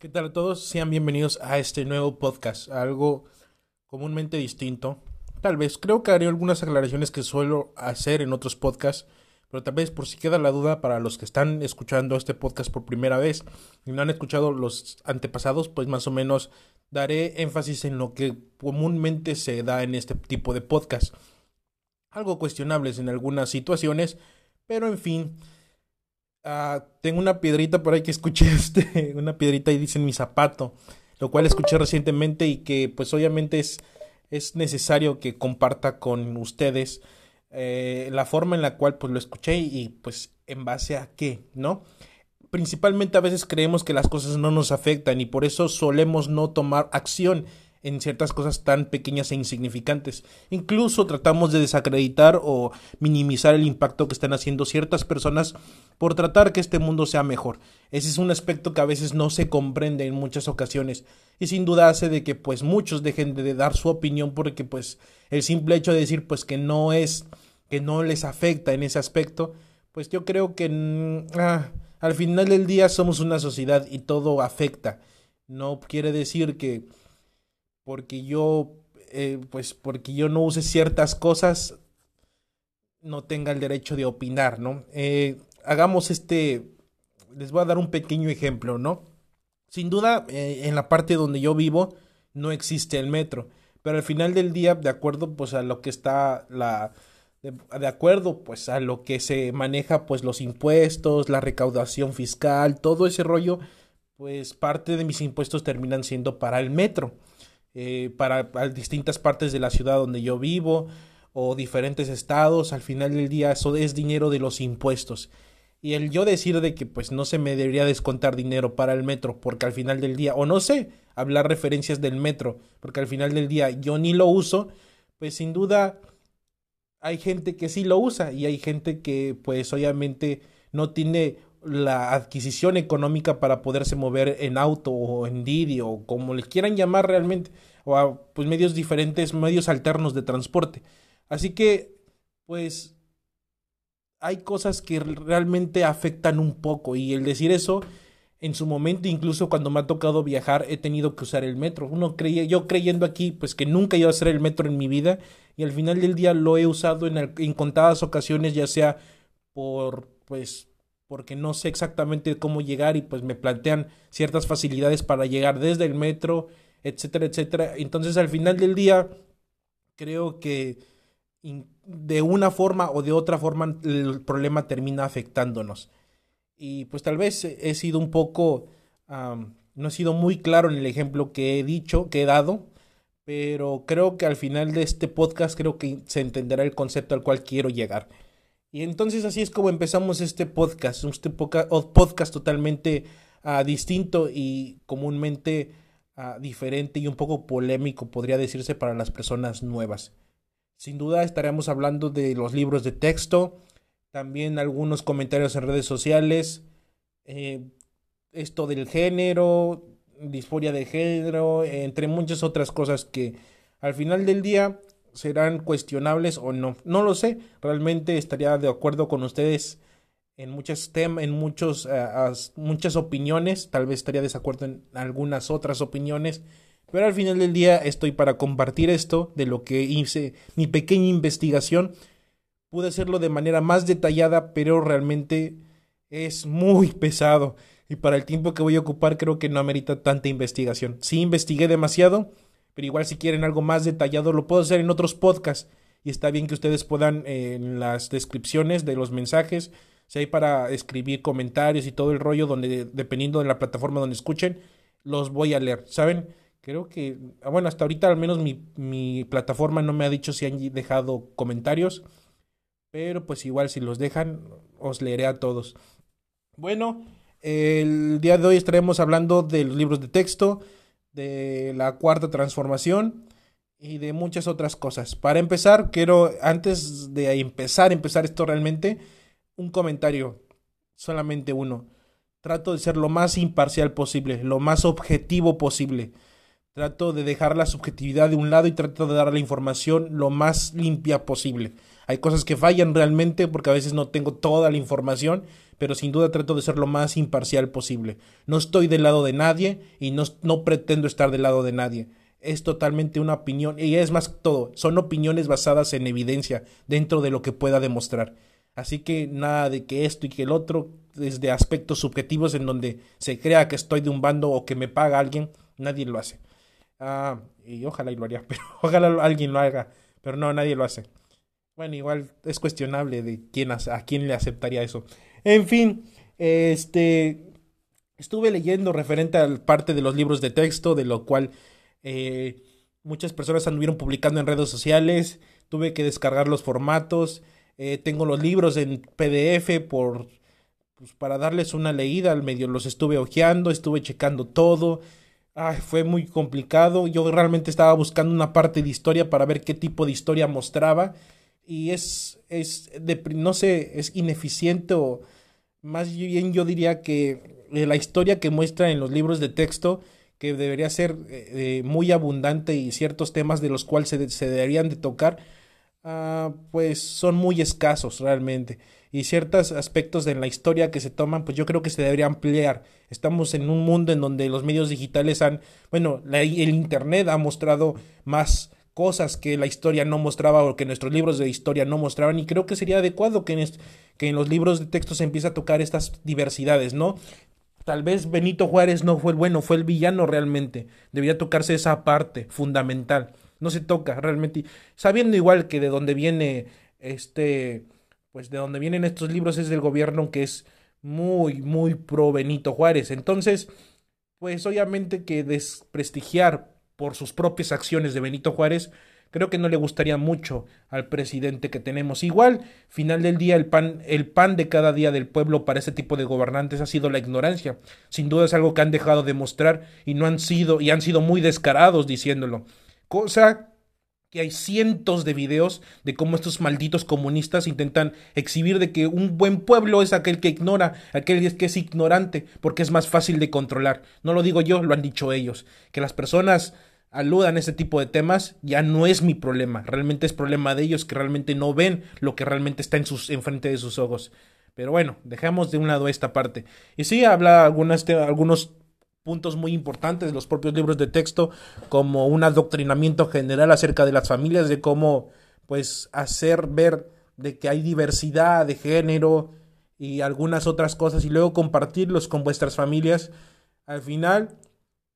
¿Qué tal a todos? Sean bienvenidos a este nuevo podcast, algo comúnmente distinto. Tal vez, creo que haré algunas aclaraciones que suelo hacer en otros podcasts, pero tal vez por si queda la duda para los que están escuchando este podcast por primera vez y no han escuchado los antepasados, pues más o menos daré énfasis en lo que comúnmente se da en este tipo de podcast. Algo cuestionables en algunas situaciones, pero en fin, Ah, tengo una piedrita por ahí que escuché, este, una piedrita y dice en mi zapato, lo cual escuché recientemente y que pues obviamente es, es necesario que comparta con ustedes eh, la forma en la cual pues lo escuché y pues en base a qué, ¿no? Principalmente a veces creemos que las cosas no nos afectan y por eso solemos no tomar acción en ciertas cosas tan pequeñas e insignificantes. Incluso tratamos de desacreditar o minimizar el impacto que están haciendo ciertas personas por tratar que este mundo sea mejor. Ese es un aspecto que a veces no se comprende en muchas ocasiones y sin duda hace de que pues muchos dejen de dar su opinión porque pues el simple hecho de decir pues que no es que no les afecta en ese aspecto, pues yo creo que mm, ah, al final del día somos una sociedad y todo afecta. No quiere decir que porque yo, eh, pues porque yo no use ciertas cosas, no tenga el derecho de opinar, ¿no? Eh, hagamos este, les voy a dar un pequeño ejemplo, ¿no? Sin duda, eh, en la parte donde yo vivo no existe el metro, pero al final del día, de acuerdo, pues a lo que está la, de, de, acuerdo, pues a lo que se maneja, pues los impuestos, la recaudación fiscal, todo ese rollo, pues parte de mis impuestos terminan siendo para el metro. Eh, para, distintas partes de la ciudad donde yo vivo o diferentes estados, al final del día eso es dinero de los impuestos. Y el yo decir de que pues no se me debería descontar dinero para el metro, porque al final del día, o no sé, hablar referencias del metro, porque al final del día yo ni lo uso, pues sin duda hay gente que sí lo usa y hay gente que pues obviamente no tiene la adquisición económica para poderse mover en auto o en Didi o como le quieran llamar realmente o a pues medios diferentes, medios alternos de transporte. Así que pues hay cosas que realmente afectan un poco y el decir eso en su momento incluso cuando me ha tocado viajar he tenido que usar el metro. Uno creía yo creyendo aquí pues que nunca iba a hacer el metro en mi vida y al final del día lo he usado en, en contadas ocasiones ya sea por pues porque no sé exactamente cómo llegar y pues me plantean ciertas facilidades para llegar desde el metro, etcétera, etcétera. Entonces al final del día creo que de una forma o de otra forma el problema termina afectándonos. Y pues tal vez he sido un poco, no he sido muy claro en el ejemplo que he dicho, que he dado, pero creo que al final de este podcast creo que se entenderá el concepto al cual quiero llegar. Y entonces así es como empezamos este podcast, este podcast totalmente uh, distinto y comúnmente uh, diferente y un poco polémico, podría decirse, para las personas nuevas. Sin duda estaremos hablando de los libros de texto, también algunos comentarios en redes sociales, eh, esto del género, disforia de género, entre muchas otras cosas que al final del día serán cuestionables o no. No lo sé. Realmente estaría de acuerdo con ustedes en muchos temas, en muchos, uh, muchas opiniones. Tal vez estaría desacuerdo en algunas otras opiniones. Pero al final del día estoy para compartir esto de lo que hice, mi pequeña investigación. Pude hacerlo de manera más detallada, pero realmente es muy pesado. Y para el tiempo que voy a ocupar creo que no amerita tanta investigación. Sí investigué demasiado, pero igual si quieren algo más detallado lo puedo hacer en otros podcasts. Y está bien que ustedes puedan eh, en las descripciones de los mensajes si hay para escribir comentarios y todo el rollo donde dependiendo de la plataforma donde escuchen los voy a leer saben creo que ah, bueno hasta ahorita al menos mi, mi plataforma no me ha dicho si han dejado comentarios pero pues igual si los dejan os leeré a todos. Bueno el día de hoy estaremos hablando de los libros de texto de la cuarta transformación y de muchas otras cosas. Para empezar, quiero, antes de empezar, empezar esto realmente, un comentario, solamente uno. Trato de ser lo más imparcial posible, lo más objetivo posible. Trato de dejar la subjetividad de un lado y trato de dar la información lo más limpia posible. Hay cosas que fallan realmente porque a veces no tengo toda la información, pero sin duda trato de ser lo más imparcial posible. No estoy del lado de nadie y no, no pretendo estar del lado de nadie. Es totalmente una opinión y es más todo, son opiniones basadas en evidencia dentro de lo que pueda demostrar. Así que nada de que esto y que el otro, desde aspectos subjetivos en donde se crea que estoy de un bando o que me paga alguien, nadie lo hace. Ah, y ojalá y lo haría, pero ojalá alguien lo haga, pero no, nadie lo hace. Bueno, igual es cuestionable de quién a quién le aceptaría eso. En fin, este estuve leyendo referente a parte de los libros de texto, de lo cual eh, muchas personas anduvieron publicando en redes sociales. Tuve que descargar los formatos. Eh, tengo los libros en PDF por pues, para darles una leída al medio. Los estuve hojeando, estuve checando todo. Ay, fue muy complicado. Yo realmente estaba buscando una parte de historia para ver qué tipo de historia mostraba. Y es, es de, no sé, es ineficiente o más bien yo diría que eh, la historia que muestra en los libros de texto que debería ser eh, muy abundante y ciertos temas de los cuales se, se deberían de tocar Ah, pues son muy escasos realmente. Y ciertos aspectos de la historia que se toman, pues yo creo que se debería ampliar. Estamos en un mundo en donde los medios digitales han, bueno, el Internet ha mostrado más cosas que la historia no mostraba o que nuestros libros de historia no mostraban y creo que sería adecuado que en, que en los libros de texto se empiece a tocar estas diversidades, ¿no? Tal vez Benito Juárez no fue el bueno, fue el villano realmente. Debería tocarse esa parte fundamental no se toca realmente. Sabiendo igual que de dónde viene este, pues de dónde vienen estos libros es del gobierno que es muy, muy pro Benito Juárez. Entonces, pues obviamente que desprestigiar por sus propias acciones de Benito Juárez, creo que no le gustaría mucho al presidente que tenemos. Igual, final del día, el pan, el pan de cada día del pueblo para ese tipo de gobernantes ha sido la ignorancia. Sin duda es algo que han dejado de mostrar y no han sido, y han sido muy descarados diciéndolo. Cosa que hay cientos de videos de cómo estos malditos comunistas intentan exhibir de que un buen pueblo es aquel que ignora, aquel que es ignorante, porque es más fácil de controlar. No lo digo yo, lo han dicho ellos. Que las personas aludan a ese tipo de temas ya no es mi problema, realmente es problema de ellos que realmente no ven lo que realmente está en sus enfrente de sus ojos. Pero bueno, dejamos de un lado esta parte. Y sí habla algunas algunos puntos muy importantes de los propios libros de texto, como un adoctrinamiento general acerca de las familias, de cómo pues hacer ver de que hay diversidad de género y algunas otras cosas y luego compartirlos con vuestras familias, al final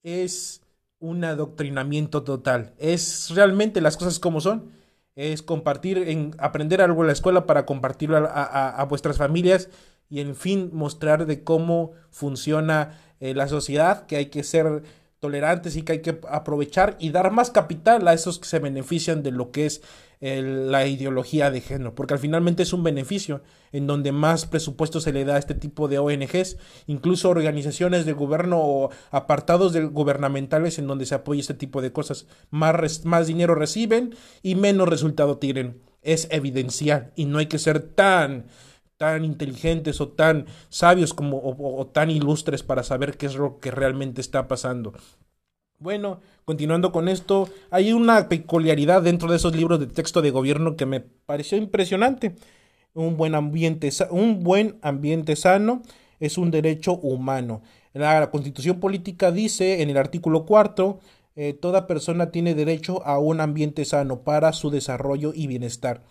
es un adoctrinamiento total. Es realmente las cosas como son. Es compartir, en, aprender algo en la escuela para compartirlo a vuestras familias y en fin mostrar de cómo funciona eh, la sociedad, que hay que ser tolerantes y que hay que aprovechar y dar más capital a esos que se benefician de lo que es la ideología de género, porque al finalmente es un beneficio en donde más presupuesto se le da a este tipo de ONGs, incluso organizaciones de gobierno o apartados de gubernamentales en donde se apoya este tipo de cosas, más, más dinero reciben y menos resultado tienen. Es evidencial y no hay que ser tan tan inteligentes o tan sabios como o, tan ilustres para saber qué es lo que realmente está pasando. Bueno, continuando con esto, hay una peculiaridad dentro de esos libros de texto de gobierno que me pareció impresionante. Un buen ambiente, un buen ambiente sano es un derecho humano. La Constitución Política dice en el artículo cuarto eh, toda persona tiene derecho a un ambiente sano para su desarrollo y bienestar.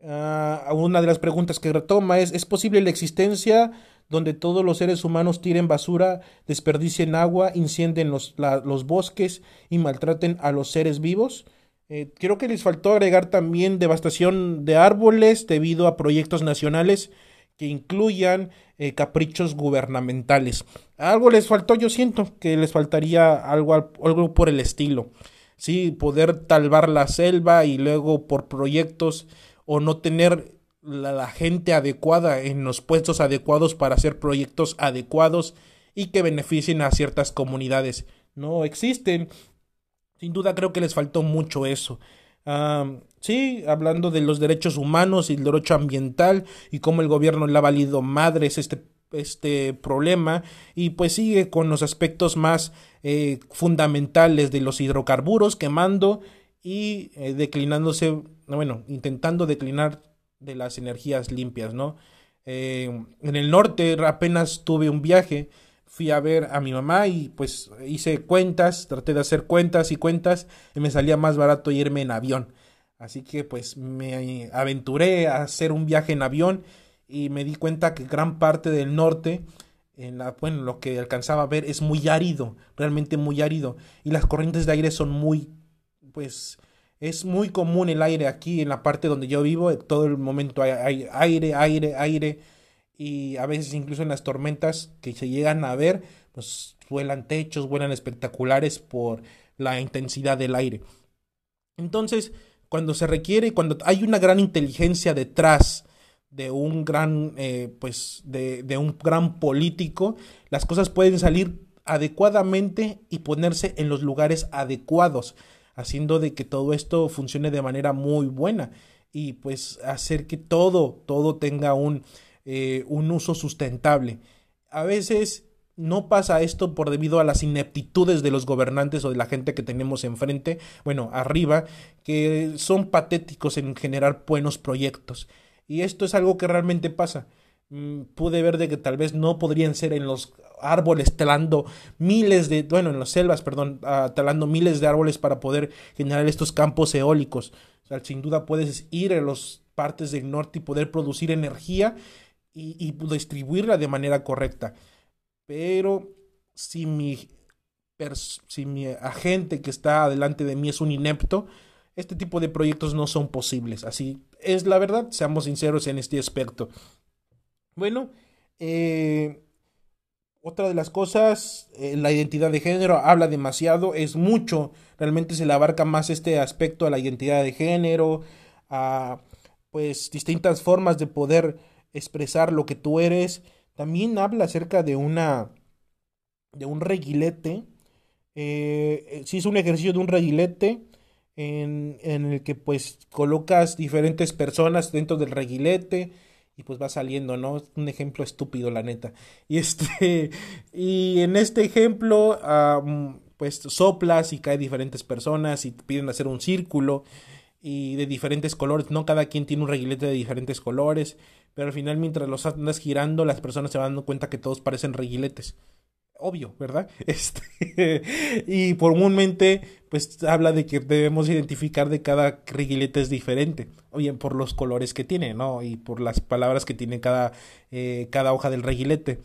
Ah, una de las preguntas que retoma es, ¿es posible la existencia donde todos los seres humanos tiren basura, desperdicien agua, incendien los, los bosques y maltraten a los seres vivos? Eh, creo que les faltó agregar también devastación de árboles debido a proyectos nacionales que incluyan eh, caprichos gubernamentales. Algo les faltó, yo siento que les faltaría algo, algo por el estilo. Sí, poder talvar la selva y luego por proyectos o no tener la, gente adecuada en los puestos adecuados para hacer proyectos adecuados y que beneficien a ciertas comunidades. No existen. Sin duda creo que les faltó mucho eso. sí, hablando de los derechos humanos y el derecho ambiental y cómo el gobierno le ha valido madres este, este problema y pues sigue con los aspectos más eh, fundamentales de los hidrocarburos quemando y eh, declinándose, bueno, intentando declinar de las energías limpias, ¿no? Eh, en el norte apenas tuve un viaje, fui a ver a mi mamá y pues hice cuentas, traté de hacer cuentas y cuentas y me salía más barato irme en avión. Así que pues me aventuré a hacer un viaje en avión y me di cuenta que gran parte del norte, en la, bueno, lo que alcanzaba a ver es muy árido, realmente muy árido. Y las corrientes de aire son muy, pues, es muy común el aire aquí en la parte donde yo vivo, todo el momento hay, aire, aire, aire. Y a veces incluso en las tormentas que se llegan a ver, pues vuelan techos, vuelan espectaculares por la intensidad del aire. Entonces, cuando se requiere, cuando hay una gran inteligencia detrás de un gran, eh, pues, de un gran político, las cosas pueden salir adecuadamente y ponerse en los lugares adecuados, haciendo de que todo esto funcione de manera muy buena y pues hacer que todo, todo tenga un, eh, un uso sustentable. A veces no pasa esto por debido a las ineptitudes de los gobernantes o de la gente que tenemos enfrente, bueno, arriba, que son patéticos en generar buenos proyectos. Y esto es algo que realmente pasa. Mm, pude ver de que tal vez no podrían ser en los árboles talando miles de, bueno, en las selvas, perdón, uh, talando miles de árboles para poder generar estos campos eólicos. O sea, sin duda puedes ir a las partes del norte y poder producir energía y, y distribuirla de manera correcta pero si mi, si mi agente que está delante de mí es un inepto, este tipo de proyectos no son posibles. Así es la verdad, seamos sinceros en este aspecto. Bueno, eh, otra de las cosas, eh, la identidad de género habla demasiado, es mucho, realmente se le abarca más este aspecto a la identidad de género, a pues distintas formas de poder expresar lo que tú eres también habla acerca de una. de un reguilete. Eh, eh sí, es un ejercicio de un reguilete. En, en, el que pues colocas diferentes personas dentro del reguilete y pues va saliendo, ¿no? Un ejemplo estúpido, la neta. Y este, y en este ejemplo, pues soplas y cae diferentes personas y te piden hacer un círculo y de diferentes colores, ¿no? Cada quien tiene un reguilete de diferentes colores pero al final mientras los andas girando las personas se van dando cuenta que todos parecen reguiletes. Obvio, ¿verdad? Este, y comúnmente pues habla de que debemos identificar de cada reguilete es diferente, o bien por los colores que tiene, ¿no? Y por las palabras que tiene cada, eh, cada hoja del reguilete.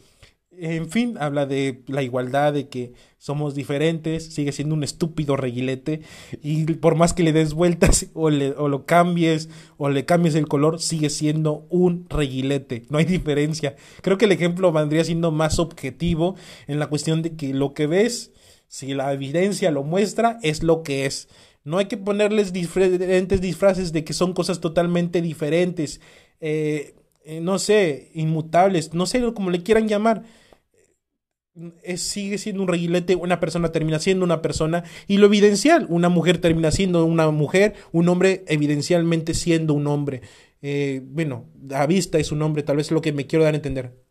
En fin, habla de la igualdad, de que somos diferentes, sigue siendo un estúpido reguilete y por más que le des vueltas o, le, o lo cambies o le cambies el color, sigue siendo un reguilete, no hay diferencia. Creo que el ejemplo vendría siendo más objetivo en la cuestión de que lo que ves, si la evidencia lo muestra, es lo que es. No hay que ponerles diferentes disfraces de que son cosas totalmente diferentes, eh, eh, no sé, inmutables, no sé cómo le quieran llamar sigue siendo un reguilete, una persona termina siendo una persona y lo evidencial, una mujer termina siendo una mujer, un hombre evidencialmente siendo un hombre. Eh, bueno, a vista es un hombre, tal vez lo que me quiero dar a entender.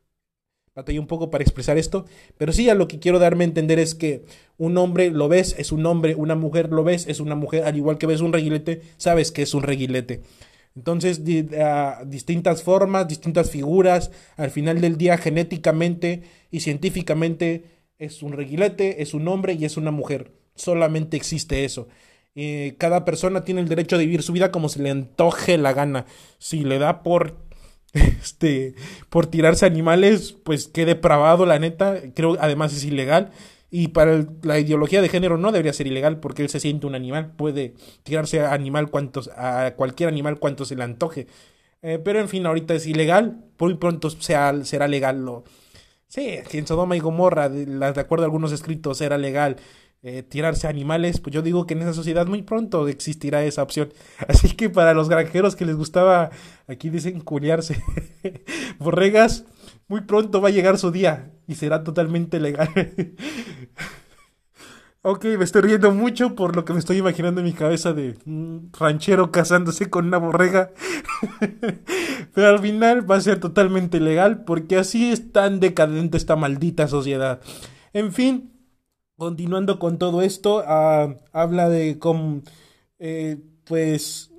Batallé un poco para expresar esto, pero sí a lo que quiero darme a entender es que un hombre lo ves, es un hombre, una mujer lo ves, es una mujer, al igual que ves un reguilete, sabes que es un reguilete. Entonces, distintas formas, distintas figuras, al final del día genéticamente y científicamente es un reguilete, es un hombre y es una mujer. Solamente existe eso. Eh, cada persona tiene el derecho de vivir su vida como se le antoje la gana. Si le da por este por tirarse animales, pues qué depravado, la neta. Creo además es ilegal. Y para la ideología de género no debería ser ilegal porque él se siente un animal, puede tirarse a animal cuantos, a cualquier animal cuanto se le antoje. Eh, pero en fin, ahorita es ilegal, muy pronto sea, será legal. Lo... Sí, en Sodoma y Gomorra, de, de acuerdo a algunos escritos, era legal eh, tirarse a animales, pues yo digo que en esa sociedad muy pronto existirá esa opción. Así que para los granjeros que les gustaba, aquí dicen culiarse, borregas, muy pronto va a llegar su día y será totalmente legal. ok, me estoy riendo mucho por lo que me estoy imaginando en mi cabeza de un ranchero casándose con una borrega. Pero al final va a ser totalmente legal porque así es tan decadente esta maldita sociedad. En fin, continuando con todo esto, ah, habla de eh, pues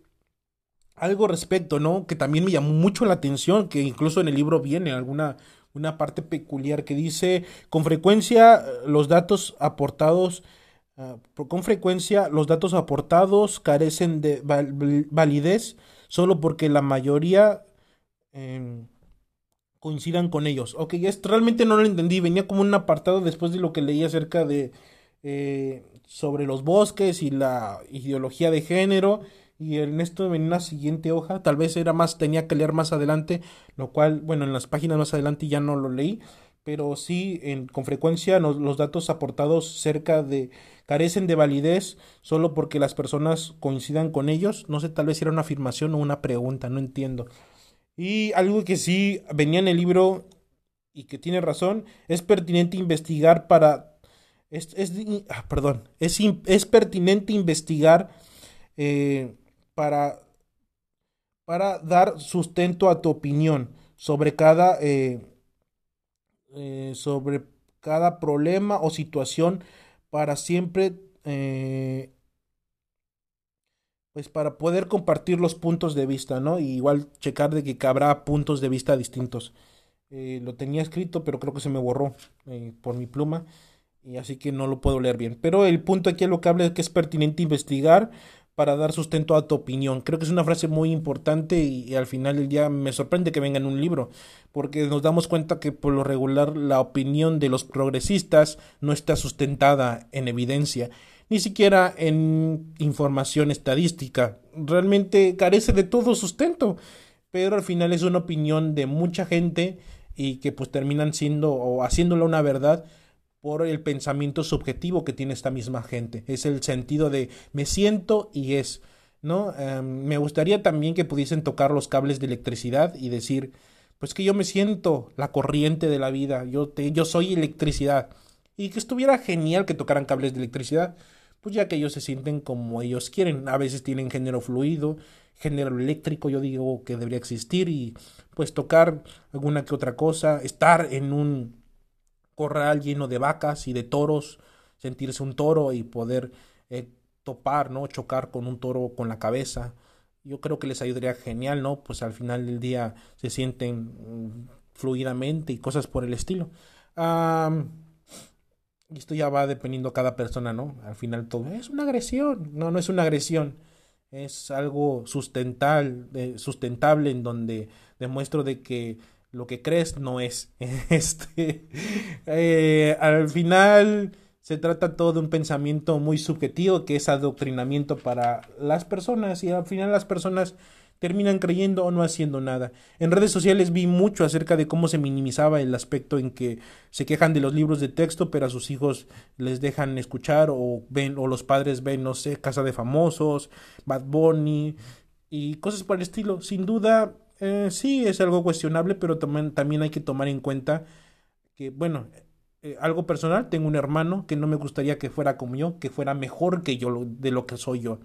algo respecto, ¿no? Que también me llamó mucho la atención, que incluso en el libro viene alguna una parte peculiar que dice, con frecuencia los datos aportados ah, con frecuencia los datos aportados carecen de validez solo porque la mayoría em, coincidan con ellos. Ok, esto realmente no lo entendí, venía como un apartado después de lo que leí acerca de eh, sobre los bosques y la ideología de género y en esto venía una siguiente hoja, tal vez era más, tenía que leer más adelante, lo cual, bueno, en las páginas más adelante ya no lo leí, pero sí, en, con frecuencia los datos aportados cerca de carecen de validez solo porque las personas coincidan con ellos, no sé, tal vez era una afirmación o una pregunta, no entiendo. Y algo que sí venía en el libro y que tiene razón, es pertinente investigar para... Es, es ah, perdón, es, es pertinente investigar eh, para, para dar sustento a tu opinión sobre cada, eh, eh, sobre cada problema o situación para siempre eh, pues para poder compartir los puntos de vista, ¿no? Y igual checar de que habrá puntos de vista distintos. lo tenía escrito, pero creo que se me borró por mi pluma, y así que no lo puedo leer bien. Pero el punto aquí es lo que habla es que es pertinente investigar para dar sustento a tu opinión. Creo que es una frase muy importante y, al final del día me sorprende que venga en un libro, porque nos damos cuenta que por lo regular la opinión de los progresistas no está sustentada en evidencia, ni siquiera en información estadística. Realmente carece de todo sustento, pero al final es una opinión de mucha gente y que pues terminan siendo o haciéndola una verdad por el pensamiento subjetivo que tiene esta misma gente. Es el sentido de me siento y es, ¿no? Em, me gustaría también que pudiesen tocar los cables de electricidad y decir, pues que yo me siento la corriente de la vida, yo, te, yo soy electricidad. Y que estuviera genial que tocaran cables de electricidad, pues ya que ellos se sienten como ellos quieren. A veces tienen género fluido, género eléctrico, yo digo que debería existir y pues tocar alguna que otra cosa, estar en un corral lleno de vacas y de toros, sentirse un toro y poder eh, topar, ¿no? Chocar con un toro con la cabeza. Yo creo que les ayudaría genial, ¿no? Pues al final del día se sienten mm, fluidamente y cosas por el estilo. y esto ya va dependiendo a cada persona, ¿no? Al final todo es una agresión. No, no es una agresión. Es algo sustentable, sustentable en donde demuestro de que lo que crees no es. Este, eh, al final se trata todo de un pensamiento muy subjetivo que es adoctrinamiento para las personas y al final las personas terminan creyendo o no haciendo nada. En redes sociales vi mucho acerca de cómo se minimizaba el aspecto en que se quejan de los libros de texto, pero a sus hijos les dejan escuchar o ven o los padres ven, no sé, Casa de Famosos, Bad Bunny y cosas por el estilo. Sin duda eh, sí, es algo cuestionable, pero también, también hay que tomar en cuenta que, bueno, eh, algo personal, tengo un hermano que no me gustaría que fuera como yo, que fuera mejor que yo de lo que soy yo.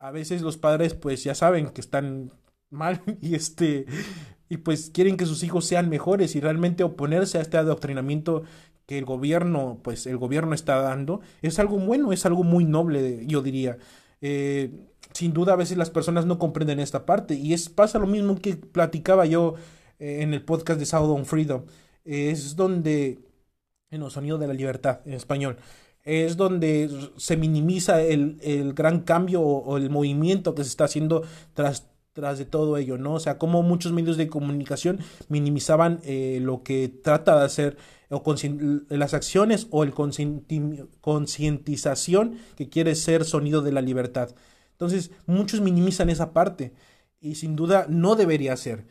A veces los padres pues ya saben que están mal y este y pues quieren que sus hijos sean mejores y realmente oponerse a este adoctrinamiento que el gobierno pues el gobierno está dando es algo bueno, es algo muy noble, yo diría. Eh, sin duda a veces las personas no comprenden esta parte y es pasa lo mismo que platicaba yo eh, en el podcast de Sound Freedom es donde en el sonido de la libertad en español es donde se minimiza el, el gran cambio o, el movimiento que se está haciendo tras tras de todo ello, ¿no? O sea, como muchos medios de comunicación minimizaban eh, lo que trata de hacer o las acciones o el concientización que quiere ser sonido de la libertad. Entonces, muchos minimizan esa parte y sin duda no debería ser.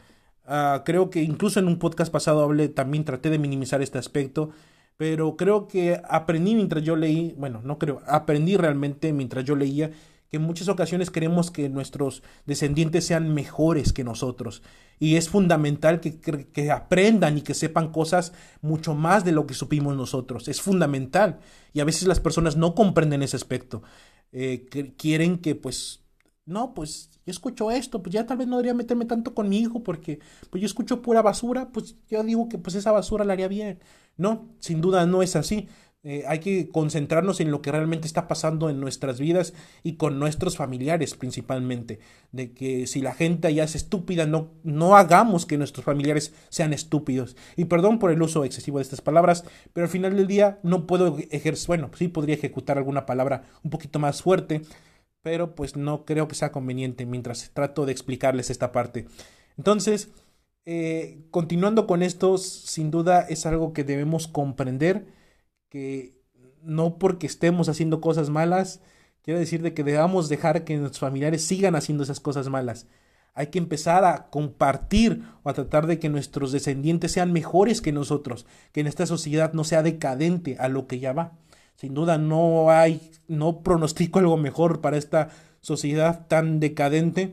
Ah, creo que incluso en un podcast pasado hablé, también traté de minimizar este aspecto, pero creo que aprendí mientras yo leí, bueno, no creo, aprendí realmente mientras yo leía que en muchas ocasiones queremos que nuestros descendientes sean mejores que nosotros. Y es fundamental que, que, aprendan y que sepan cosas mucho más de lo que supimos nosotros. Es fundamental. Y a veces las personas no comprenden ese aspecto. Eh, quieren que pues, no, pues yo escucho esto, pues ya tal vez no debería meterme tanto con mi hijo porque pues yo escucho pura basura, pues yo digo que pues esa basura la haría bien. No, sin duda no es así. Eh, hay que concentrarnos en lo que realmente está pasando en nuestras vidas y con nuestros familiares principalmente. De que si la gente allá es estúpida, no, no hagamos que nuestros familiares sean estúpidos. Y perdón por el uso excesivo de estas palabras, pero al final del día no puedo ejercer, bueno, sí podría ejecutar alguna palabra un poquito más fuerte, pero pues no creo que sea conveniente mientras trato de explicarles esta parte. Entonces, eh, continuando con esto, sin duda es algo que debemos comprender que no porque estemos haciendo cosas malas, quiere decir de que debamos dejar que nuestros familiares sigan haciendo esas cosas malas. Hay que empezar a compartir o a tratar de que nuestros descendientes sean mejores que nosotros, que en esta sociedad no sea decadente a lo que ya va. Sin duda no hay, no pronostico algo mejor para esta sociedad tan decadente,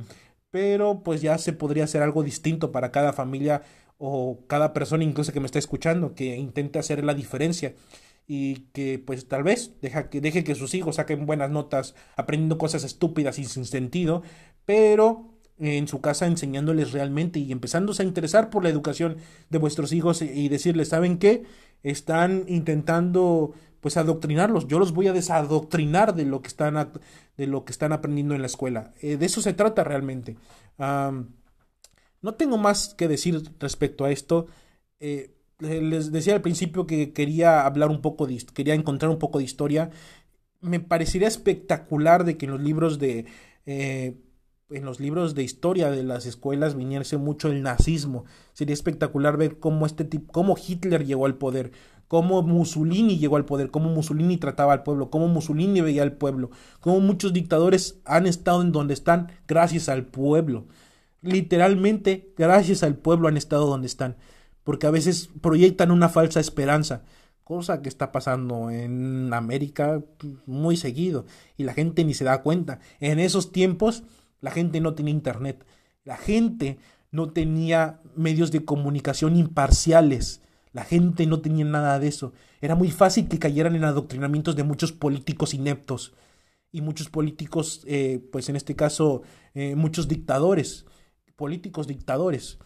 pero pues ya se podría hacer algo distinto para cada familia o cada persona incluso que me está escuchando, que intente hacer la diferencia y que pues tal vez deja que, deje que sus hijos saquen buenas notas aprendiendo cosas estúpidas y sin sentido, pero en su casa enseñándoles realmente y empezándose a interesar por la educación de vuestros hijos y decirles, ¿saben qué? Están intentando pues adoctrinarlos, yo los voy a desadoctrinar de lo que están, de lo que están aprendiendo en la escuela. Eh, de eso se trata realmente. no tengo más que decir respecto a esto. Eh, les decía al principio que quería hablar un poco de, quería encontrar un poco de historia. Me parecería espectacular de que en los libros de, eh, en los libros de historia de las escuelas viniese mucho el nazismo. Sería espectacular ver cómo este tipo, cómo Hitler llegó al poder, cómo Mussolini llegó al poder, cómo Mussolini trataba al pueblo, cómo Mussolini veía al pueblo, cómo muchos dictadores han estado en donde están gracias al pueblo. Literalmente, gracias al pueblo han estado donde están porque a veces proyectan una falsa esperanza, cosa que está pasando en América muy seguido y la gente ni se da cuenta. En esos tiempos la gente no tenía internet, la gente no tenía medios de comunicación imparciales, la gente no tenía nada de eso. Era muy fácil que cayeran en adoctrinamientos de muchos políticos ineptos y muchos políticos, eh, pues en este caso, eh, muchos dictadores, políticos dictadores.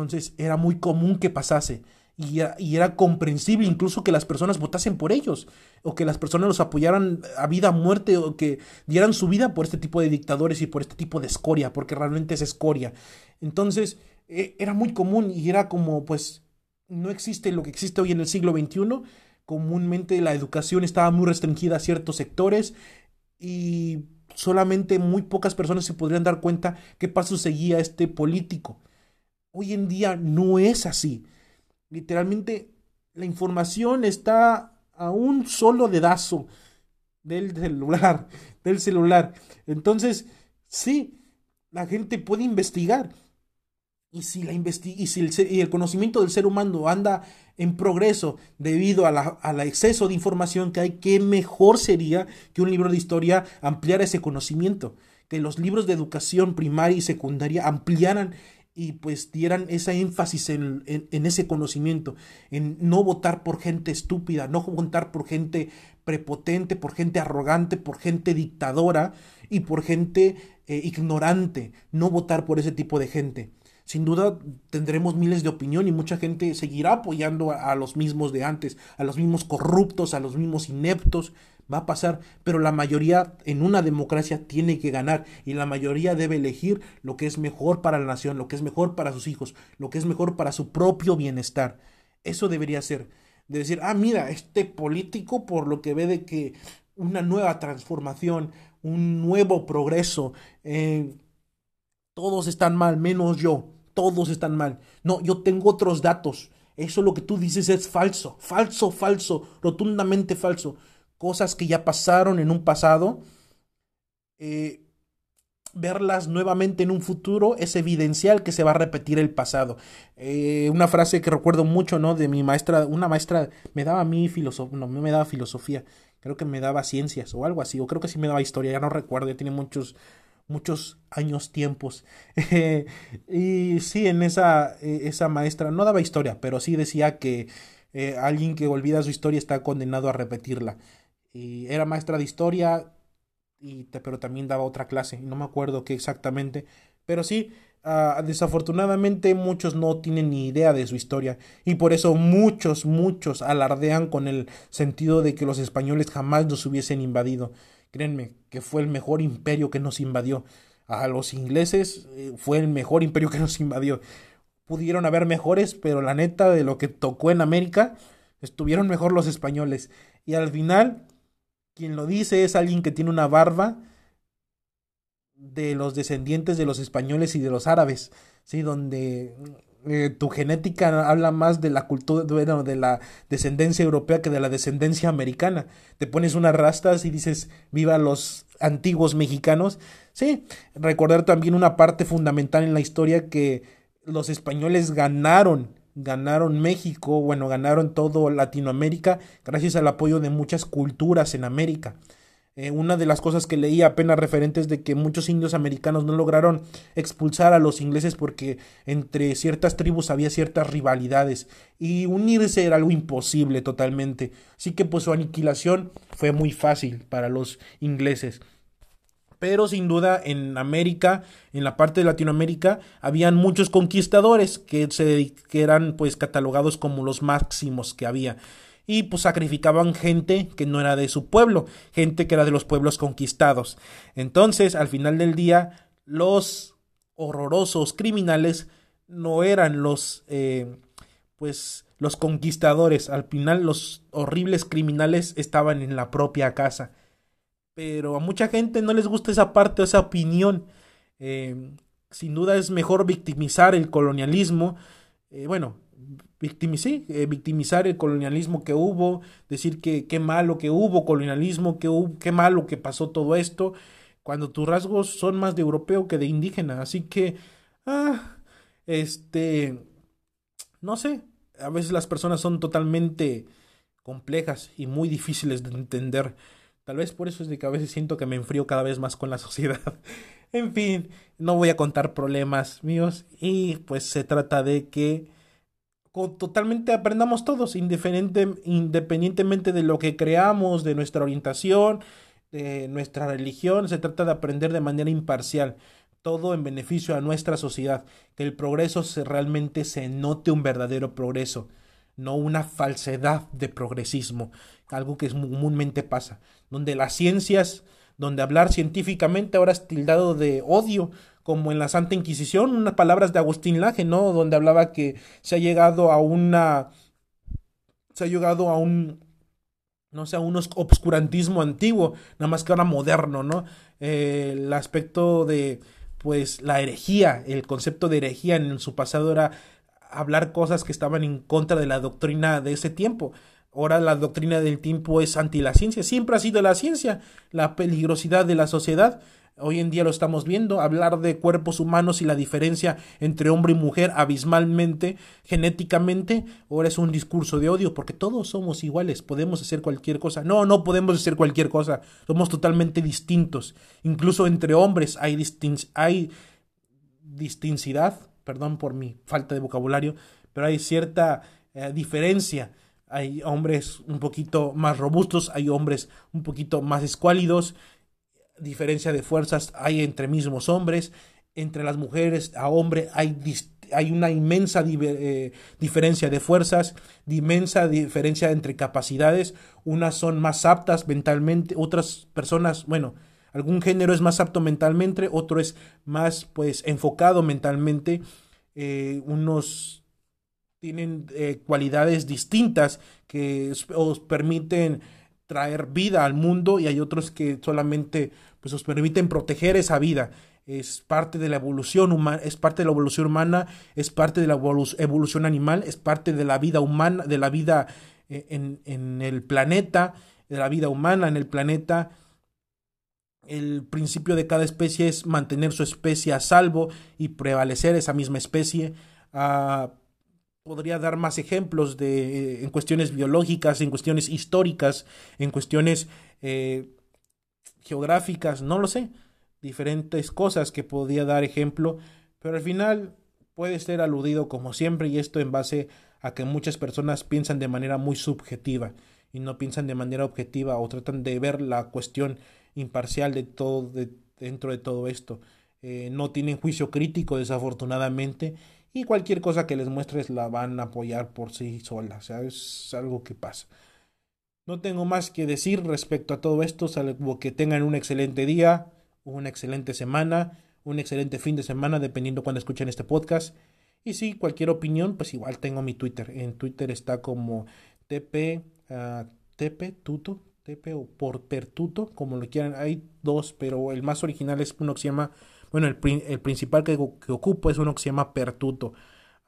Entonces era muy común que pasase y era, comprensible incluso que las personas votasen por ellos o que las personas los apoyaran a vida, a muerte o que dieran su vida por este tipo de dictadores y por este tipo de escoria, porque realmente es escoria. Entonces e, era muy común y era como pues no existe lo que existe hoy en el siglo XXI. Comúnmente la educación estaba muy restringida a ciertos sectores y solamente muy pocas personas se podrían dar cuenta qué paso seguía este político. Hoy en día no es así. Literalmente la información está a un solo dedazo del celular, del celular. Entonces, sí, la gente puede investigar. Y si, la y si el, el, conocimiento del ser humano anda en progreso debido al exceso de información que hay, qué mejor sería que un libro de historia ampliara ese conocimiento, que los libros de educación primaria y secundaria ampliaran y pues dieran esa énfasis en, en, ese conocimiento, en no votar por gente estúpida, no votar por gente prepotente, por gente arrogante, por gente dictadora y por gente eh, ignorante, no votar por ese tipo de gente. Sin duda tendremos miles de opinión y mucha gente seguirá apoyando a los mismos de antes, a los mismos corruptos, a los mismos ineptos, va a pasar, pero la mayoría en una democracia tiene que ganar y la mayoría debe elegir lo que es mejor para la nación, lo que es mejor para sus hijos, lo que es mejor para su propio bienestar. Eso debería ser. De decir, ah, mira, este político por lo que ve de que una nueva transformación, un nuevo progreso, eh, todos están mal, menos yo, todos están mal. No, yo tengo otros datos. Eso lo que tú dices es falso, falso, falso, rotundamente falso cosas que ya pasaron en un pasado, eh, verlas nuevamente en un futuro es evidencial que se va a repetir el pasado. Eh, una frase que recuerdo mucho, ¿no? De mi maestra, una maestra me daba a mí filosofía, no, me daba filosofía, creo que me daba ciencias o algo así, o creo que sí me daba historia, ya no recuerdo, ya tiene muchos, muchos años, tiempos. y sí, en esa, eh, esa maestra no daba historia, pero sí decía que alguien que olvida su historia está condenado a repetirla y era maestra de historia, y, pero también daba otra clase, no me acuerdo qué exactamente, pero sí, Ah, desafortunadamente muchos no tienen ni idea de su historia y por eso muchos, muchos alardean con el sentido de que los españoles jamás nos hubiesen invadido. Créanme que fue el mejor imperio que nos invadió. A los ingleses eh, fue el mejor imperio que nos invadió. Pudieron haber mejores, pero la neta de lo que tocó en América, estuvieron mejor los españoles. Y al final, quien lo dice es alguien que tiene una barba de los descendientes de los españoles y de los árabes, ¿sí? Donde eh, tu genética habla más de la cultura, bueno, de la descendencia europea que de la descendencia americana. Te pones unas rastas y dices, viva los antiguos mexicanos. Sí, recordar también una parte fundamental en la historia que los españoles ganaron, ganaron México, bueno, ganaron todo Latinoamérica gracias al apoyo de muchas culturas en América. Eh, una de las cosas que leí apenas referentes de que muchos indios americanos no lograron expulsar a los ingleses porque entre ciertas tribus había ciertas rivalidades y unirse era algo imposible totalmente. Así que pues su aniquilación fue muy fácil para los ingleses. Pero sin duda en América, en la parte de Latinoamérica, habían muchos conquistadores que, se, que eran pues catalogados como los máximos que había y pues sacrificaban gente que no era de su pueblo, gente que era de los pueblos conquistados. Entonces, al final del día, los horrorosos criminales no eran los eh, pues los conquistadores, al final los horribles criminales estaban en la propia casa. Pero a mucha gente no les gusta esa parte, esa opinión. Eh, sin duda es mejor victimizar el colonialismo. Eh, bueno, eh, victimizar el colonialismo que hubo, decir que qué malo que hubo colonialismo, que qué malo que pasó todo esto, cuando tus rasgos son más de europeo que de indígena. Así que, ah, este, no sé, a veces las personas son totalmente complejas y muy difíciles de entender. Tal vez por eso es de que a veces siento que me enfrío cada vez más con la sociedad. en fin, no voy a contar problemas míos y pues se trata de que totalmente aprendamos todos, independientemente de lo que creamos, de nuestra orientación, de nuestra religión, se trata de aprender de manera imparcial, todo en beneficio a nuestra sociedad, que el progreso realmente se note un verdadero progreso, no una falsedad de progresismo, algo que comúnmente pasa, donde las ciencias, donde hablar científicamente ahora es tildado de odio, como en la Santa Inquisición, unas palabras de Agustín Laje, ¿no? Donde hablaba que se ha llegado a una. se ha llegado a un. no sé, a obscurantismo antiguo, nada más que ahora moderno, ¿no? Eh, el aspecto de. pues la herejía, el concepto de herejía en su pasado era hablar cosas que estaban en contra de la doctrina de ese tiempo. Ahora la doctrina del tiempo es anti la ciencia. Siempre ha sido la ciencia, la peligrosidad de la sociedad. Hoy en día lo estamos viendo, hablar de cuerpos humanos y la diferencia entre hombre y mujer abismalmente, genéticamente, ahora es un discurso de odio, porque todos somos iguales, podemos hacer cualquier cosa. No, no podemos hacer cualquier cosa, somos totalmente distintos. Incluso entre hombres hay, distin hay distincidad, perdón por mi falta de vocabulario, pero hay cierta eh, diferencia. Hay hombres un poquito más robustos, hay hombres un poquito más escuálidos, diferencia de fuerzas hay entre mismos hombres, entre las mujeres a hombre hay, hay una inmensa eh, diferencia de fuerzas, inmensa diferencia entre capacidades, unas son más aptas mentalmente, otras personas, bueno, algún género es más apto mentalmente, otro es más pues enfocado mentalmente, eh, unos tienen eh, cualidades distintas que os permiten traer vida al mundo y hay otros que solamente pues nos permiten proteger esa vida. Es parte de la evolución humana, es parte de la evolución humana, es parte de la evolución animal, es parte de la vida humana, de la vida eh, en, en el planeta, de la vida humana en el planeta. El principio de cada especie es mantener su especie a salvo y prevalecer esa misma especie. Ah, podría dar más ejemplos de eh, en cuestiones biológicas, en cuestiones históricas, en cuestiones eh, geográficas, no lo sé, diferentes cosas que podría dar ejemplo, pero al final puede ser aludido como siempre y esto en base a que muchas personas piensan de manera muy subjetiva y no piensan de manera objetiva o tratan de ver la cuestión imparcial de todo dentro de todo esto. eh, no tienen juicio crítico desafortunadamente y cualquier cosa que les muestres la van a apoyar por sí sola, o sea, es algo que pasa. No tengo más que decir respecto a todo esto, salvo que tengan un excelente día, una excelente semana, un excelente fin de semana, dependiendo cuando escuchen este podcast. Y si cualquier opinión, pues igual tengo mi Twitter. En Twitter está como TP, uh, TP Tuto, TP o por Pertuto, como lo quieran. Hay dos, pero el más original es uno que se llama, bueno, el, el principal que, que, ocupo es uno que se llama Pertuto.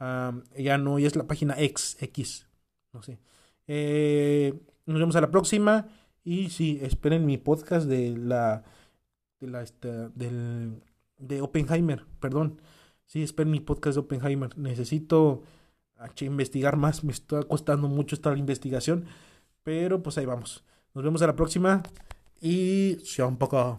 Ya no, ya es la página X, X, no sé. Eh, nos vemos a la próxima. Y sí, esperen mi podcast de la. De la. Esta, del. De Oppenheimer, perdón. Sí, esperen mi podcast de Oppenheimer. Necesito investigar más. Me está costando mucho esta investigación. Pero pues ahí vamos. Nos vemos a la próxima. Y sea un poco.